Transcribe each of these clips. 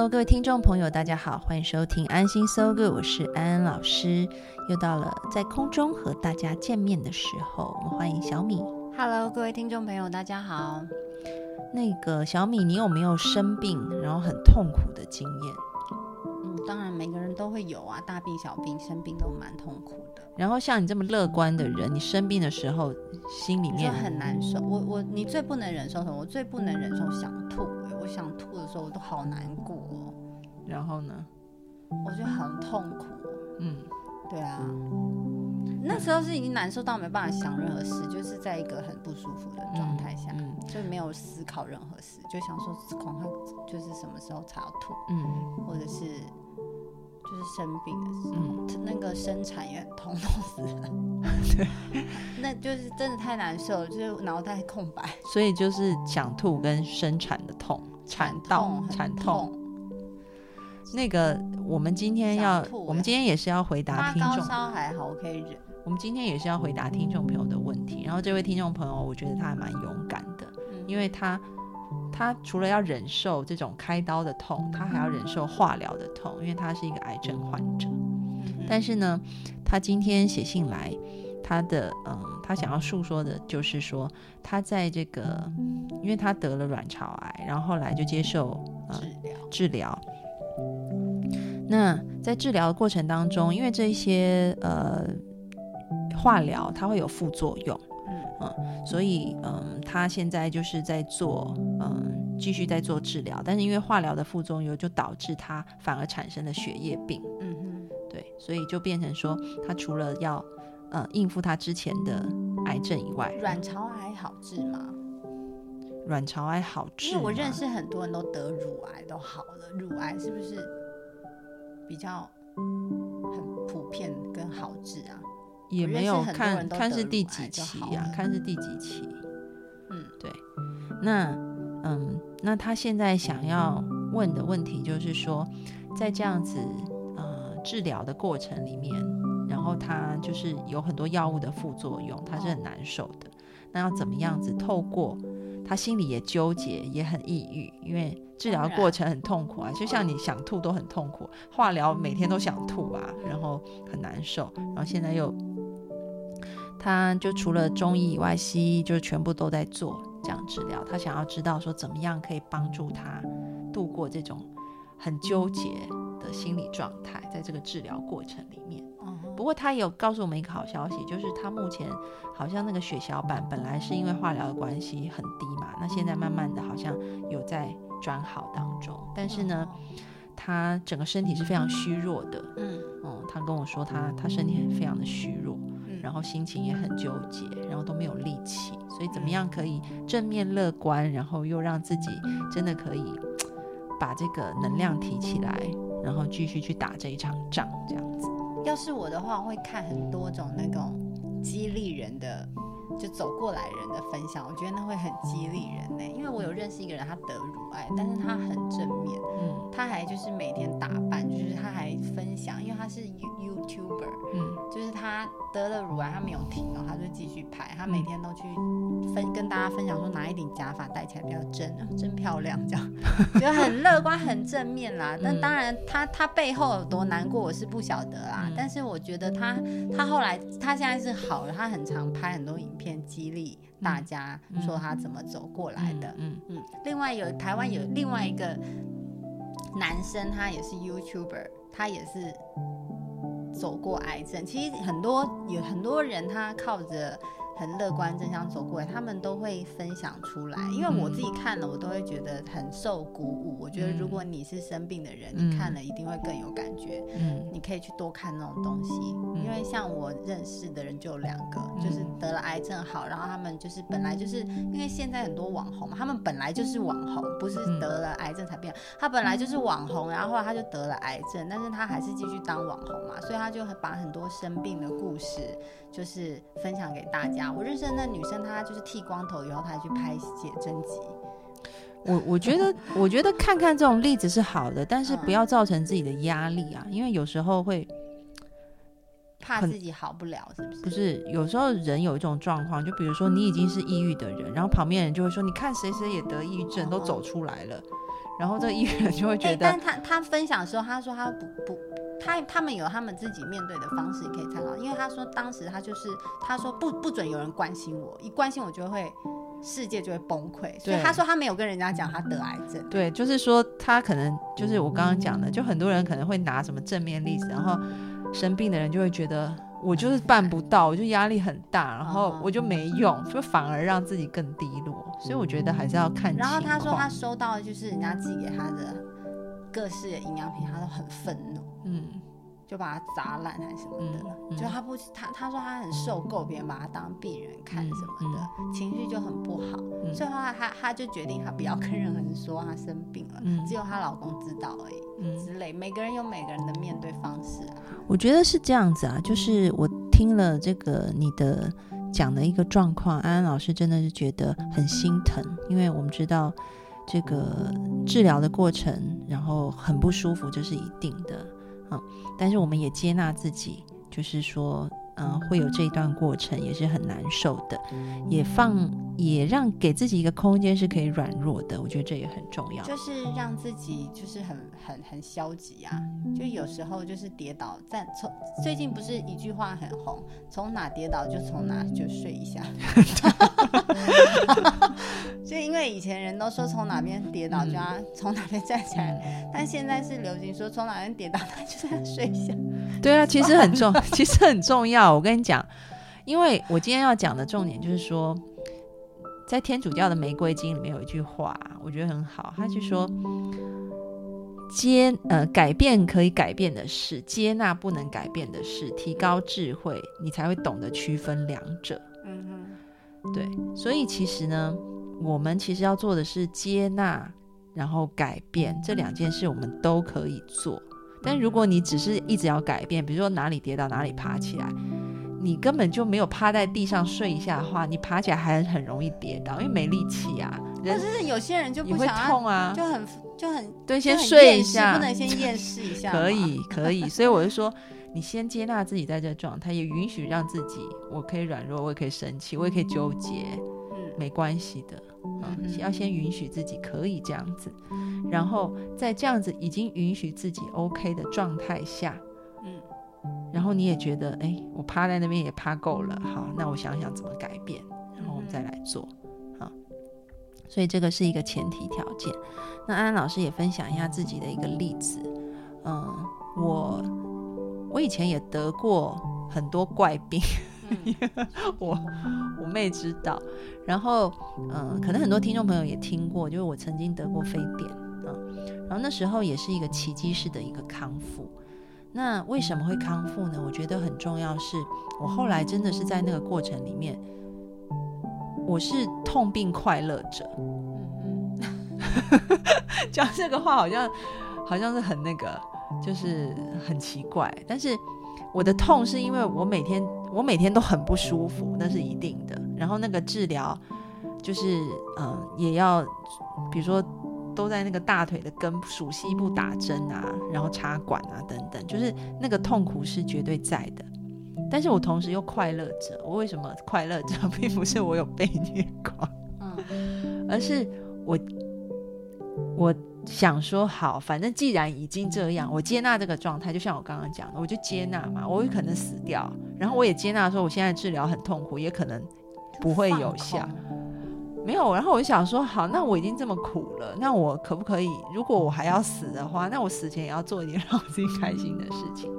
Hello，各位听众朋友，大家好，欢迎收听安心 So Good，我是安安老师。又到了在空中和大家见面的时候，我们欢迎小米。Hello，各位听众朋友，大家好。那个小米，你有没有生病然后很痛苦的经验？嗯，当然每个人都会有啊，大病小病，生病都蛮痛苦的。然后像你这么乐观的人，你生病的时候心里面很难受。我我你最不能忍受什么？我最不能忍受想吐。我想吐的时候，我都好难过。然后呢？我觉得很痛苦。嗯，对啊。那时候是已经难受到没办法想任何事，就是在一个很不舒服的状态下，就没有思考任何事，就想说恐怕就是什么时候才要吐，嗯，或者是就是生病的时候，那个生产也很痛，痛死了。对，那就是真的太难受了，就是脑袋空白。所以就是想吐跟生产的痛。产道，产痛。那个，我们今天要，我们今天也是要回答听众。高烧还好，我可以忍。我们今天也是要回答听众朋友的问题。然后这位听众朋友，我觉得他还蛮勇敢的，因为他他除了要忍受这种开刀的痛，他还要忍受化疗的痛，因为他是一个癌症患者。但是呢，他今天写信来。他的嗯，他想要诉说的就是说，他在这个，因为他得了卵巢癌，然后后来就接受治疗治疗。那在治疗的过程当中，因为这些呃化疗它会有副作用，嗯嗯，所以嗯，他现在就是在做嗯继续在做治疗，但是因为化疗的副作用就导致他反而产生了血液病，嗯哼，对，所以就变成说他除了要呃，应付他之前的癌症以外，卵巢癌好治吗？卵巢癌好治，因为我认识很多人都得乳癌都好了，乳癌是不是比较也没有看看是第几期啊？看是第几期？嗯，对。那嗯，那他现在想要问的问题就是说，在这样子呃治疗的过程里面。然后他就是有很多药物的副作用，他是很难受的。那要怎么样子透过他心里也纠结，也很抑郁，因为治疗过程很痛苦啊，就像你想吐都很痛苦，化疗每天都想吐啊，然后很难受。然后现在又，他就除了中医以外，西医就是全部都在做这样治疗。他想要知道说怎么样可以帮助他度过这种很纠结的心理状态，在这个治疗过程里面。不过他也有告诉我们一个好消息，就是他目前好像那个血小板本来是因为化疗的关系很低嘛，那现在慢慢的好像有在转好当中。但是呢，他整个身体是非常虚弱的，嗯，哦，他跟我说他他身体非常的虚弱，然后心情也很纠结，然后都没有力气，所以怎么样可以正面乐观，然后又让自己真的可以把这个能量提起来，然后继续去打这一场仗，这样子。要是我的话，会看很多种那种激励人的，就走过来人的分享，我觉得那会很激励人呢。因为我有认识一个人，他得乳癌，但是他很正面，嗯，他还就是每天打扮，就是他还分享，因为他是 YouTuber，嗯，就是他得了乳癌，他没有停哦，他就继续拍，他每天都去分跟大家分享说哪一顶假发戴起来比较真，真漂亮，这样 就很乐观很正面啦。但当然他他背后有多难过，我是不晓得啦。但是我觉得他他后来他现在是好了，他很常拍很多影片激励大家，说他怎么走过来的。嗯嗯。另外有台湾有另外一个男生，他也是 YouTuber，他也是。走过癌症，其实很多有很多人，他靠着很乐观正向走过来，他们都会分享出来。因为我自己看了，我都会觉得很受鼓舞。我觉得如果你是生病的人，你看了一定会更有感觉。嗯，你可以去多看那种东西。因为像我认识的人就有两个，就是得了癌症好，然后他们就是本来就是因为现在很多网红嘛，他们本来就是网红，不是得了癌症才变。他本来就是网红，然后后来他就得了癌症，但是他还是继续当网红嘛，所以他就把很多生病的故事就是分享给大家。我认识的那女生，她就是剃光头以后，她还去拍写真集。我我觉得，我觉得看看这种例子是好的，但是不要造成自己的压力啊，因为有时候会怕自己好不了，是不是？不是，有时候人有一种状况，就比如说你已经是抑郁的人，然后旁边人就会说：“你看谁谁也得抑郁症，都走出来了。”然后这个抑郁人就会觉得，但他他分享的时候，他说他不不。他他们有他们自己面对的方式可以参考，因为他说当时他就是他说不不准有人关心我，一关心我就会世界就会崩溃，所以他说他没有跟人家讲他得癌症。对，就是说他可能就是我刚刚讲的，就很多人可能会拿什么正面例子，然后生病的人就会觉得我就是办不到，我就压力很大，然后我就没用，就反而让自己更低落。所以我觉得还是要看。然后他说他收到的就是人家寄给他的。各式的营养品，他都很愤怒，嗯，就把它砸烂还是什么的，就他不，他他说他很受够别人把他当病人看什么的，情绪就很不好，所以后来他他就决定他不要跟任何人说他生病了，只有她老公知道而已，嗯。之类。每个人有每个人的面对方式啊。我觉得是这样子啊，就是我听了这个你的讲的一个状况，安安老师真的是觉得很心疼，因为我们知道。这个治疗的过程，然后很不舒服，这是一定的，嗯，但是我们也接纳自己，就是说。嗯，会有这一段过程也是很难受的，也放也让给自己一个空间是可以软弱的，我觉得这也很重要。就是让自己就是很很很消极啊，就有时候就是跌倒，在从最近不是一句话很红，从哪跌倒就从哪就睡一下。就因为以前人都说从哪边跌倒就要从哪边站起来，但现在是流行说从哪边跌倒他就在睡一下。对啊，其实很重，其实很重要。我跟你讲，因为我今天要讲的重点就是说，在天主教的玫瑰经里面有一句话，我觉得很好，他就说：接呃改变可以改变的事，接纳不能改变的事，提高智慧，你才会懂得区分两者。嗯哼，对，所以其实呢，我们其实要做的是接纳，然后改变这两件事，我们都可以做。但如果你只是一直要改变，比如说哪里跌倒哪里爬起来，你根本就没有趴在地上睡一下的话，你爬起来还很容易跌倒，因为没力气啊。但是有些人就不想痛啊，就很就很对，先睡一下，不能先验视一下。可以可以，所以我就说，你先接纳自己在这状态，也允许让自己，我可以软弱，我也可以生气，我也可以纠结，嗯，没关系的。嗯，要先允许自己可以这样子，然后在这样子已经允许自己 OK 的状态下，嗯，然后你也觉得，哎，我趴在那边也趴够了，好，那我想想怎么改变，然后我们再来做，好，所以这个是一个前提条件。那安安老师也分享一下自己的一个例子，嗯，我我以前也得过很多怪病。我我妹知道，然后嗯，可能很多听众朋友也听过，就是我曾经得过非典啊，然后那时候也是一个奇迹式的一个康复。那为什么会康复呢？我觉得很重要，是我后来真的是在那个过程里面，我是痛并快乐着。嗯嗯，讲这个话好像好像是很那个，就是很奇怪，但是我的痛是因为我每天。我每天都很不舒服，那是一定的。然后那个治疗，就是嗯，也要，比如说都在那个大腿的根属膝部打针啊，然后插管啊等等，就是那个痛苦是绝对在的。但是我同时又快乐着。我为什么快乐着，并不是我有被虐狂，嗯，而是我我。想说好，反正既然已经这样，我接纳这个状态，就像我刚刚讲的，我就接纳嘛。我有可能死掉，然后我也接纳说，我现在治疗很痛苦，也可能不会有效。没有，然后我就想说，好，那我已经这么苦了，那我可不可以？如果我还要死的话，那我死前也要做一点让自己开心的事情。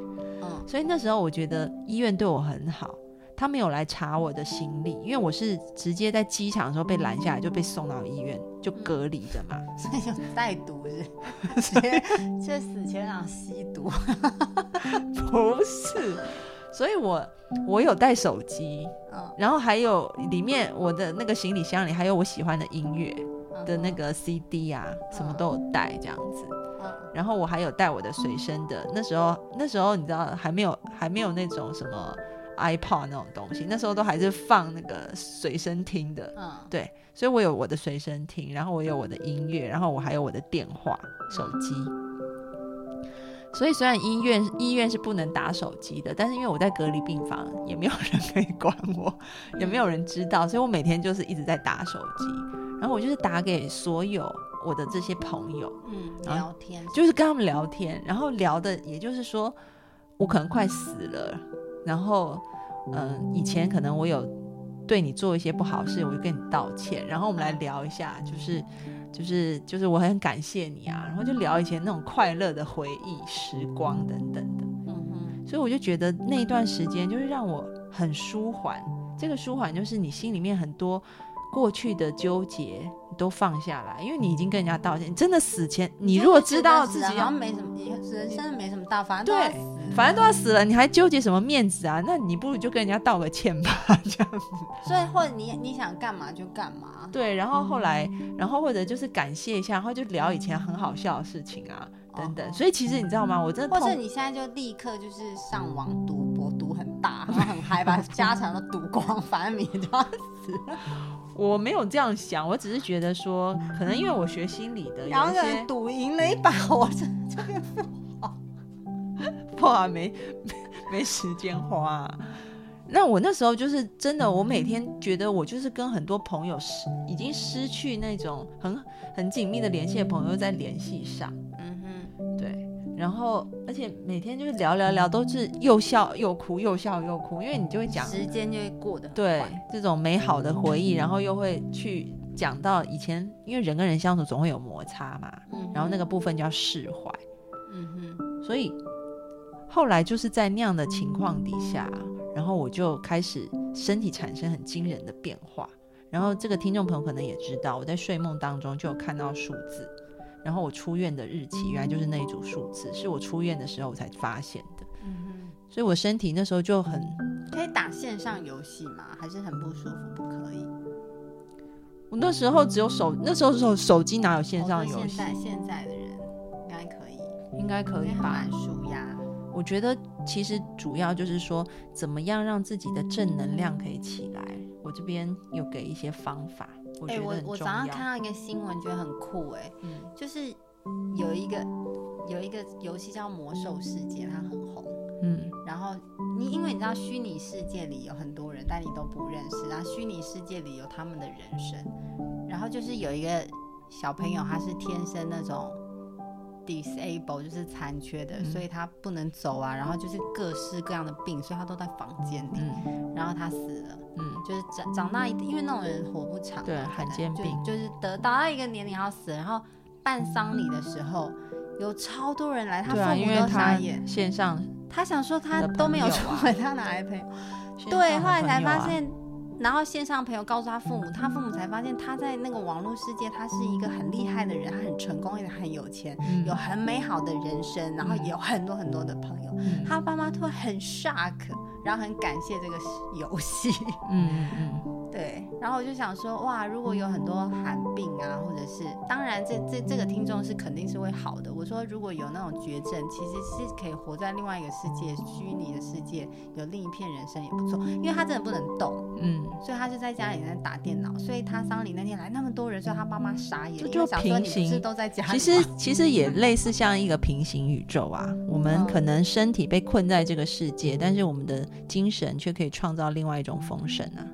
嗯，所以那时候我觉得医院对我很好。他没有来查我的行李，因为我是直接在机场的时候被拦下来，就被送到医院就隔离的嘛。所以就带毒是？直接就死前想吸毒？不是，所以我我有带手机，然后还有里面我的那个行李箱里还有我喜欢的音乐的那个 CD 啊，什么都有带这样子。然后我还有带我的随身的，那时候那时候你知道还没有还没有那种什么 iPod 那种东西，那时候都还是放那个随身听的，嗯，对，所以我有我的随身听，然后我有我的音乐，然后我还有我的电话手机。所以虽然医院医院是不能打手机的，但是因为我在隔离病房，也没有人可以管我，也没有人知道，所以我每天就是一直在打手机，然后我就是打给所有。我的这些朋友，嗯，聊天就是跟他们聊天，然后聊的也就是说，我可能快死了，然后，嗯，以前可能我有对你做一些不好事，我就跟你道歉，然后我们来聊一下，就是，就是就是我很感谢你啊，然后就聊以前那种快乐的回忆时光等等的，嗯哼，所以我就觉得那一段时间就是让我很舒缓，这个舒缓就是你心里面很多。过去的纠结都放下来，因为你已经跟人家道歉。你真的死前，你如果知道自己好像没什么，人生没什么大，反正 对，反正都要死了，你还纠结什么面子啊？那你不如就跟人家道个歉吧，这样子。所以或者你你想干嘛就干嘛。对，然后后来，然后或者就是感谢一下，然后就聊以前很好笑的事情啊，等等。所以其实你知道吗？我真的，或者你现在就立刻就是上网赌博，赌很大，然后很嗨，把家产都赌光，反正明天就要死。我没有这样想，我只是觉得说，可能因为我学心理的，然后赌赢了一把，我这这边不好，不好没没时间花。那我那时候就是真的，我每天觉得我就是跟很多朋友失已经失去那种很很紧密的联系的朋友在联系上。然后，而且每天就是聊聊聊，都是又笑又哭，又笑又哭，因为你就会讲时间就会过得对这种美好的回忆，然后又会去讲到以前，因为人跟人相处总会有摩擦嘛，嗯然后那个部分就要释怀，嗯哼，所以后来就是在那样的情况底下，然后我就开始身体产生很惊人的变化，然后这个听众朋友可能也知道，我在睡梦当中就有看到数字。然后我出院的日期原来就是那一组数字，是我出院的时候我才发现的。嗯哼，所以我身体那时候就很可以打线上游戏吗？还是很不舒服，不可以？我那时候只有手，那时候手手机哪有线上游戏？现在现在的人应该可以，应该可以吧？蛮舒压。我觉得其实主要就是说，怎么样让自己的正能量可以起来。我这边有给一些方法。哎，我我早上看到一个新闻，觉得很酷哎，就是有一个有一个游戏叫魔兽世界，它很红，嗯，然后你因为你知道虚拟世界里有很多人，但你都不认识，然后虚拟世界里有他们的人生，然后就是有一个小朋友，他是天生那种。Disable 就是残缺的，所以他不能走啊，然后就是各式各样的病，所以他都在房间里，然后他死了，嗯，就是长长大，因为那种人活不长，对，罕见病，就是得达到一个年龄要死，然后办丧礼的时候有超多人来，他父母都傻眼，线上，他想说他都没有出门，他哪来朋友？对，后来才发现。然后线上朋友告诉他父母，他父母才发现他在那个网络世界，他是一个很厉害的人，他很成功，也很有钱，有很美好的人生，然后也有很多很多的朋友。他爸妈突然很 shock，然后很感谢这个游戏。嗯嗯嗯。对，然后我就想说，哇，如果有很多寒病啊，或者是，当然这这这个听众是肯定是会好的。我说，如果有那种绝症，其实是可以活在另外一个世界，虚拟的世界，有另一片人生也不错。因为他真的不能动，嗯，所以他就在家里在打电脑。所以他丧礼那天来那么多人，所以他妈妈傻眼，就平行都在家。其实其实也类似像一个平行宇宙啊，我们可能身体被困在这个世界，但是我们的精神却可以创造另外一种丰盛啊。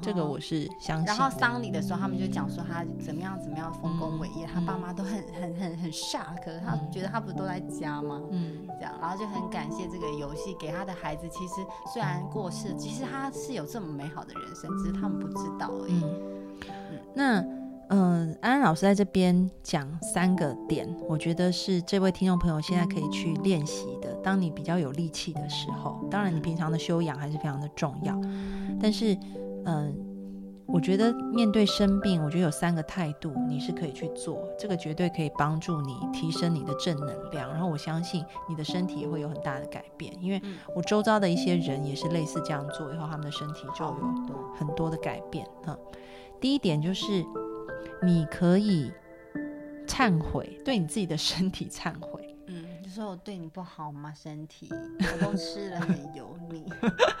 这个我是相信。然后丧礼的时候，他们就讲说他怎么样怎么样丰功伟业，他爸妈都很很很很 shock，他觉得他不是都在家吗？嗯，这样，然后就很感谢这个游戏给他的孩子。其实虽然过世，其实他是有这么美好的人生，只是他们不知道而已。那嗯，安安老师在这边讲三个点，我觉得是这位听众朋友现在可以去练习的。当你比较有力气的时候，当然你平常的修养还是非常的重要。但是，嗯，我觉得面对生病，我觉得有三个态度你是可以去做，这个绝对可以帮助你提升你的正能量。然后我相信你的身体也会有很大的改变，因为我周遭的一些人也是类似这样做，以后他们的身体就有很多的改变。哈，第一点就是。你可以忏悔，对你自己的身体忏悔。说我对你不好吗？身体，我都吃了很油腻。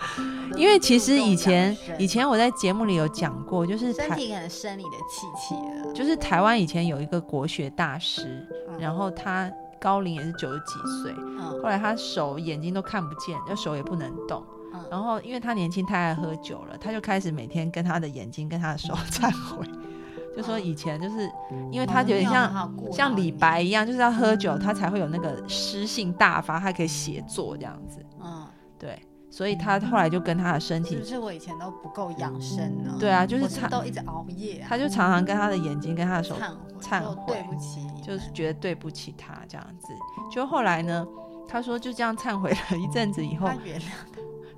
因为其实以前以前我在节目里有讲过，就是身体可能生你的气气了。就是台湾以前有一个国学大师，然后他高龄也是九十几岁，后来他手眼睛都看不见，就手也不能动。然后因为他年轻太爱喝酒了，他就开始每天跟他的眼睛跟他的手 忏悔。就说以前就是，因为他有点像像李白一样，就是要喝酒，他才会有那个诗性大发，他可以写作这样子。嗯，对，所以他后来就跟他的身体，是我以前都不够养生呢？对啊，就是常都一直熬夜，他就常常跟他的眼睛跟他的手忏悔，对不起，就是觉得对不起他这样子。就后来呢，他说就这样忏悔了一阵子以后，他原谅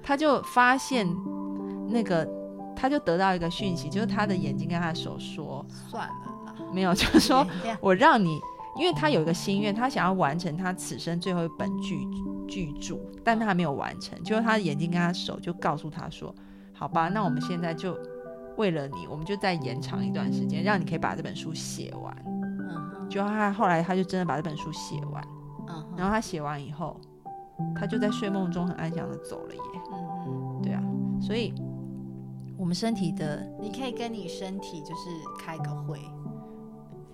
他就发现那个。他就得到一个讯息，就是他的眼睛跟他的手说：“算了啦，没有，就是说 我让你，因为他有一个心愿，他想要完成他此生最后一本巨巨著，但他还没有完成。就是他的眼睛跟他手就告诉他说：好吧，那我们现在就为了你，我们就再延长一段时间，让你可以把这本书写完。嗯，就他后来他就真的把这本书写完。嗯，然后他写完以后，他就在睡梦中很安详的走了耶。嗯嗯，对啊，所以。我们身体的，你可以跟你身体就是开个会。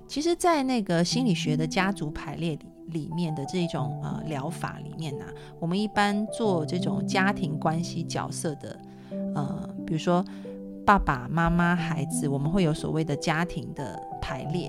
其实，在那个心理学的家族排列里里面的这种呃疗法里面呢，我们一般做这种家庭关系角色的，呃，比如说爸爸妈妈、孩子，我们会有所谓的家庭的排列，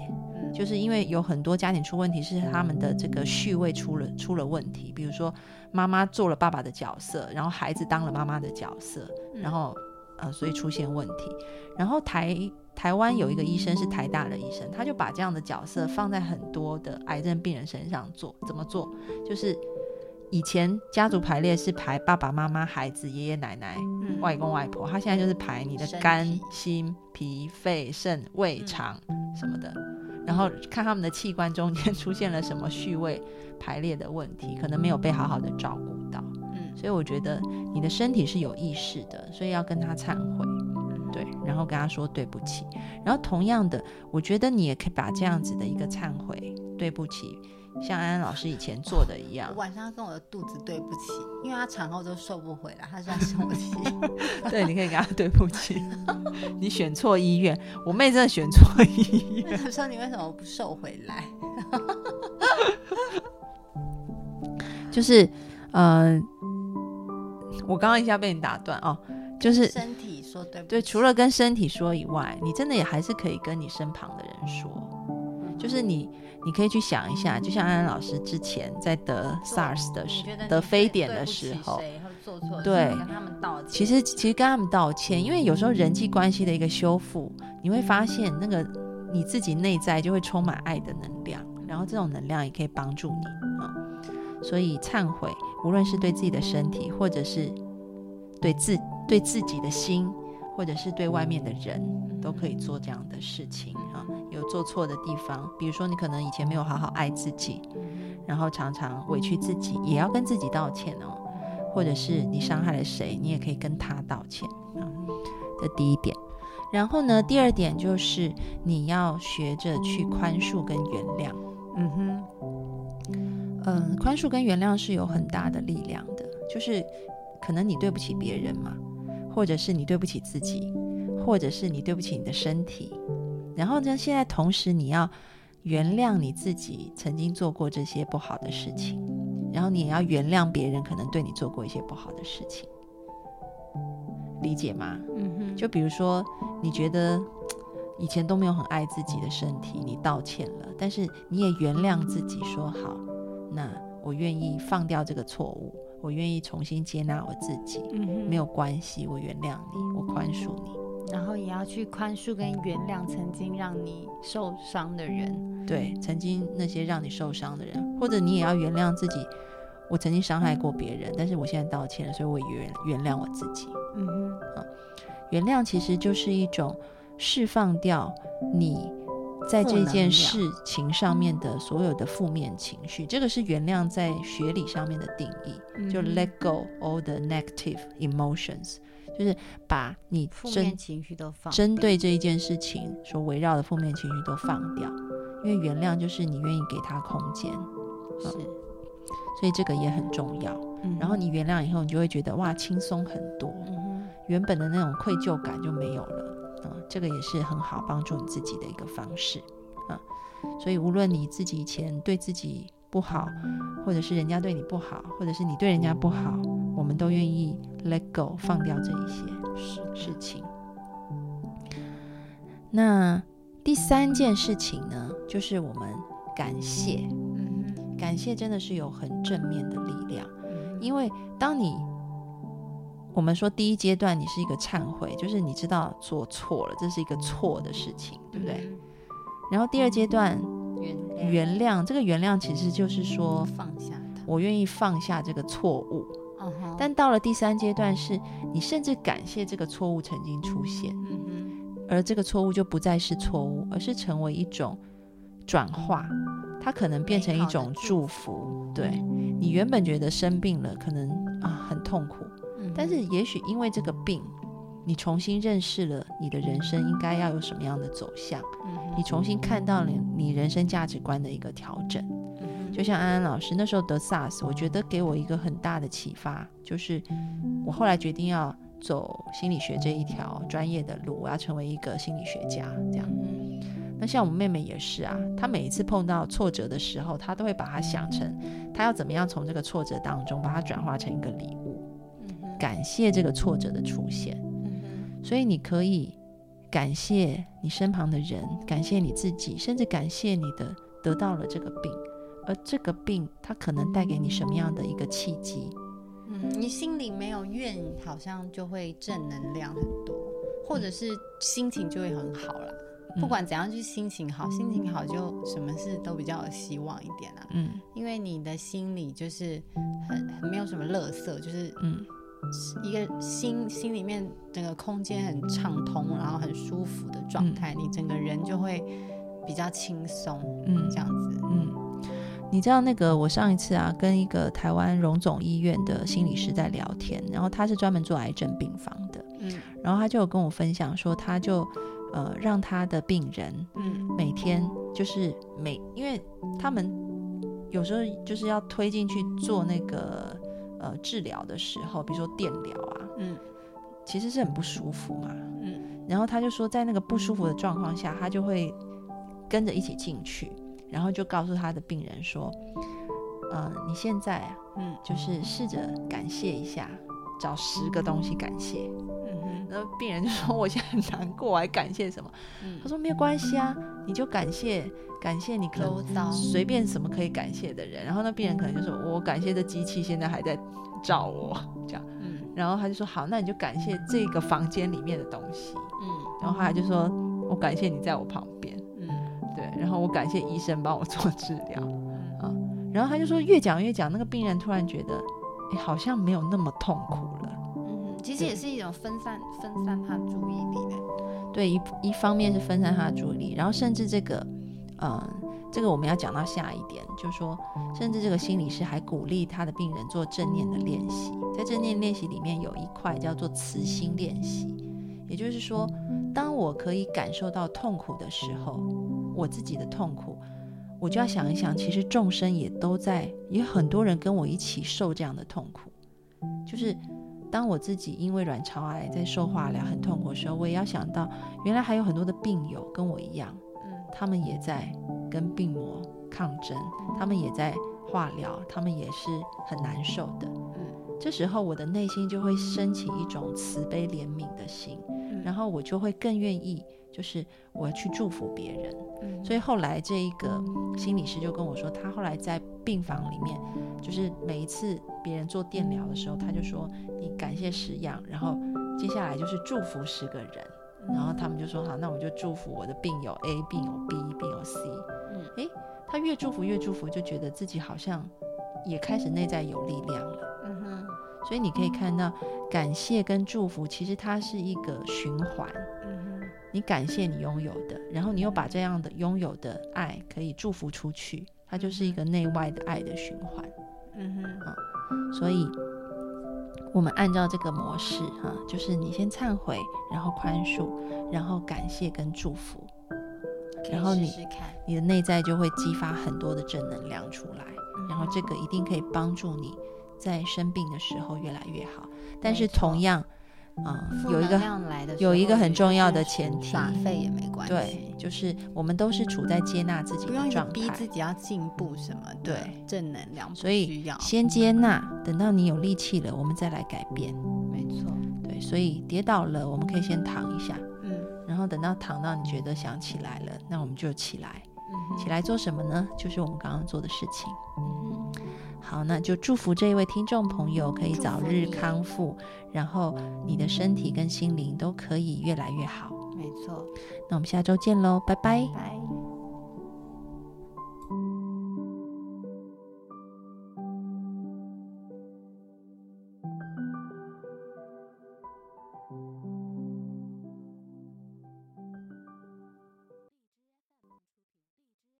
就是因为有很多家庭出问题，是他们的这个序位出了出了问题。比如说妈妈做了爸爸的角色，然后孩子当了妈妈的角色，然后。呃，所以出现问题。然后台台湾有一个医生是台大的医生，他就把这样的角色放在很多的癌症病人身上做。怎么做？就是以前家族排列是排爸爸妈妈、孩子、爷爷奶奶、外公外婆，他现在就是排你的肝、心、脾、肺、肾、胃、肠什么的，然后看他们的器官中间出现了什么序位排列的问题，可能没有被好好的照顾到。所以我觉得你的身体是有意识的，所以要跟他忏悔，对，然后跟他说对不起。然后同样的，我觉得你也可以把这样子的一个忏悔，对不起，像安安老师以前做的一样，晚上跟我的肚子对不起，因为他产后都瘦不回来，他在生气。对，你可以跟他对不起。你选错医院，我妹真的选错医院。他说你为什么不瘦回来？就是呃。我刚刚一下被你打断哦，就是身体说对不对，除了跟身体说以外，你真的也还是可以跟你身旁的人说，就是你你可以去想一下，就像安安老师之前在得 SARS 的时得非典的时候，对，跟他们道歉。其实其实跟他们道歉，因为有时候人际关系的一个修复，你会发现那个你自己内在就会充满爱的能量，然后这种能量也可以帮助你啊。所以忏悔，无论是对自己的身体，或者是对自对自己的心，或者是对外面的人，都可以做这样的事情啊。有做错的地方，比如说你可能以前没有好好爱自己，然后常常委屈自己，也要跟自己道歉哦。或者是你伤害了谁，你也可以跟他道歉啊。这第一点。然后呢，第二点就是你要学着去宽恕跟原谅。嗯哼。嗯，宽恕跟原谅是有很大的力量的，就是可能你对不起别人嘛，或者是你对不起自己，或者是你对不起你的身体，然后呢，现在同时你要原谅你自己曾经做过这些不好的事情，然后你也要原谅别人可能对你做过一些不好的事情，理解吗？嗯哼，就比如说你觉得以前都没有很爱自己的身体，你道歉了，但是你也原谅自己，说好。那我愿意放掉这个错误，我愿意重新接纳我自己，嗯没有关系，我原谅你，我宽恕你。然后也要去宽恕跟原谅曾经让你受伤的人。对，曾经那些让你受伤的人，或者你也要原谅自己。我曾经伤害过别人，但是我现在道歉了，所以我原原谅我自己。嗯哼，啊，原谅其实就是一种释放掉你。在这件事情上面的所有的负面情绪，这个是原谅在学理上面的定义，就 let go all the negative emotions，就是把你负面情绪都放，针对这一件事情所围绕的负面情绪都放掉，因为原谅就是你愿意给他空间，是，所以这个也很重要。然后你原谅以后，你就会觉得哇，轻松很多，原本的那种愧疚感就没有了。这个也是很好帮助你自己的一个方式啊，所以无论你自己以前对自己不好，或者是人家对你不好，或者是你对人家不好，我们都愿意 let go 放掉这一些事事情。那第三件事情呢，就是我们感谢，嗯，感谢真的是有很正面的力量，因为当你。我们说第一阶段你是一个忏悔，就是你知道做错了，这是一个错的事情，对不对？然后第二阶段原原谅，这个原谅其实就是说放下我愿意放下这个错误。但到了第三阶段，是你甚至感谢这个错误曾经出现，而这个错误就不再是错误，而是成为一种转化，它可能变成一种祝福。对你原本觉得生病了，可能啊很痛苦。但是，也许因为这个病，你重新认识了你的人生应该要有什么样的走向，你重新看到了你人生价值观的一个调整。就像安安老师那时候得 SARS，我觉得给我一个很大的启发，就是我后来决定要走心理学这一条专业的路，我要成为一个心理学家。这样，那像我妹妹也是啊，她每一次碰到挫折的时候，她都会把它想成，她要怎么样从这个挫折当中把它转化成一个礼物。感谢这个挫折的出现，所以你可以感谢你身旁的人，感谢你自己，甚至感谢你的得到了这个病，而这个病它可能带给你什么样的一个契机？嗯，你心里没有怨，好像就会正能量很多，或者是心情就会很好了。不管怎样，就心情好，心情好就什么事都比较有希望一点啊。嗯，因为你的心里就是很很没有什么乐色，就是嗯。一个心心里面整个空间很畅通，然后很舒服的状态，你整个人就会比较轻松，嗯，这样子，嗯，你知道那个我上一次啊，跟一个台湾荣总医院的心理师在聊天，然后他是专门做癌症病房的，嗯，然后他就有跟我分享说，他就呃让他的病人，嗯，每天就是每，因为他们有时候就是要推进去做那个。呃，治疗的时候，比如说电疗啊，嗯，其实是很不舒服嘛，嗯，然后他就说，在那个不舒服的状况下，他就会跟着一起进去，然后就告诉他的病人说，嗯，你现在啊，嗯，就是试着感谢一下，找十个东西感谢，嗯哼，然后病人就说，我现在很难过，我还感谢什么？他说没有关系啊，你就感谢。感谢你可能随便什么可以感谢的人，然后那病人可能就说：“我感谢这机器现在还在照我。”这样，嗯，然后他就说：“好，那你就感谢这个房间里面的东西。”嗯，然后他就说：“我感谢你在我旁边。”嗯，对，然后我感谢医生帮我做治疗。啊，然后他就说越讲越讲，那个病人突然觉得，哎，好像没有那么痛苦其实也是一种分散分散他注意力的。对，一一方面是分散他的注意力，然后甚至这个。嗯，这个我们要讲到下一点，就是说，甚至这个心理师还鼓励他的病人做正念的练习。在正念练习里面有一块叫做慈心练习，也就是说，当我可以感受到痛苦的时候，我自己的痛苦，我就要想一想，其实众生也都在，有很多人跟我一起受这样的痛苦。就是当我自己因为卵巢癌在受化疗很痛苦的时候，我也要想到，原来还有很多的病友跟我一样。他们也在跟病魔抗争，他们也在化疗，他们也是很难受的。嗯，这时候我的内心就会升起一种慈悲怜悯的心，然后我就会更愿意，就是我要去祝福别人。嗯，所以后来这一个心理师就跟我说，他后来在病房里面，就是每一次别人做电疗的时候，他就说你感谢十样，然后接下来就是祝福十个人。然后他们就说好，那我们就祝福我的病友 A，病友 B，病友 C。嗯，诶，他越祝福越祝福，就觉得自己好像也开始内在有力量了。嗯哼，所以你可以看到，感谢跟祝福其实它是一个循环。你感谢你拥有的，然后你又把这样的拥有的爱可以祝福出去，它就是一个内外的爱的循环。嗯哼，啊，所以。我们按照这个模式，哈，就是你先忏悔，然后宽恕，然后感谢跟祝福，然后你你的内在就会激发很多的正能量出来，然后这个一定可以帮助你在生病的时候越来越好。但是同样。啊，有一个有一个很重要的前提，耍废也没关系。对，就是我们都是处在接纳自己的状态，逼自己要进步什么。对，正能量。所以先接纳，等到你有力气了，我们再来改变。没错。对，所以跌倒了，我们可以先躺一下，嗯，然后等到躺到你觉得想起来了，那我们就起来。嗯，起来做什么呢？就是我们刚刚做的事情。嗯。好，那就祝福这一位听众朋友可以早日康复，然后你的身体跟心灵都可以越来越好。没错，那我们下周见喽，拜拜。拜。